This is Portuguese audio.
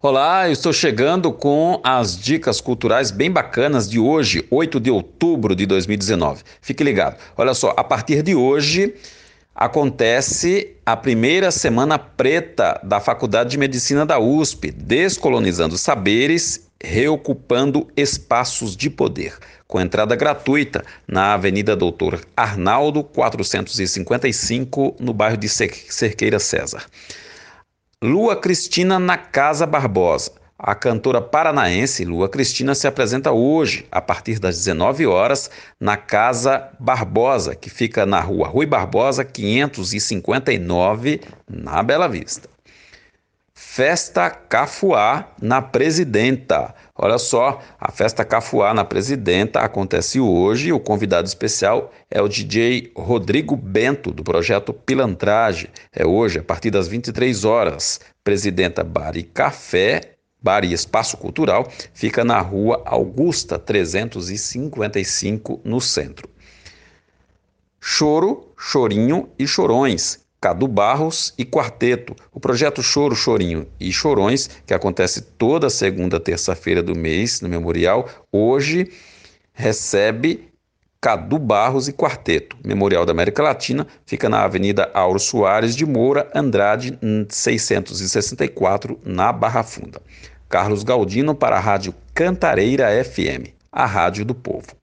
Olá, eu estou chegando com as dicas culturais bem bacanas de hoje, 8 de outubro de 2019. Fique ligado. Olha só, a partir de hoje acontece a primeira semana preta da Faculdade de Medicina da USP, descolonizando saberes, reocupando espaços de poder, com entrada gratuita na Avenida Doutor Arnaldo, 455, no bairro de Cerqueira César. Lua Cristina na Casa Barbosa. A cantora paranaense Lua Cristina se apresenta hoje, a partir das 19 horas, na Casa Barbosa, que fica na rua Rui Barbosa, 559, na Bela Vista. Festa Cafuá na Presidenta. Olha só, a festa Cafuá na Presidenta acontece hoje. O convidado especial é o DJ Rodrigo Bento, do projeto Pilantragem. É hoje, a partir das 23 horas. Presidenta Bar e Café, Bar e Espaço Cultural, fica na rua Augusta 355, no centro. Choro, Chorinho e Chorões Cadu Barros e Quarteto. O projeto Choro, Chorinho e Chorões, que acontece toda segunda terça-feira do mês no Memorial, hoje recebe Cadu Barros e Quarteto. Memorial da América Latina fica na Avenida Auro Soares de Moura, Andrade, 664, na Barra Funda. Carlos Galdino para a Rádio Cantareira FM, a rádio do povo.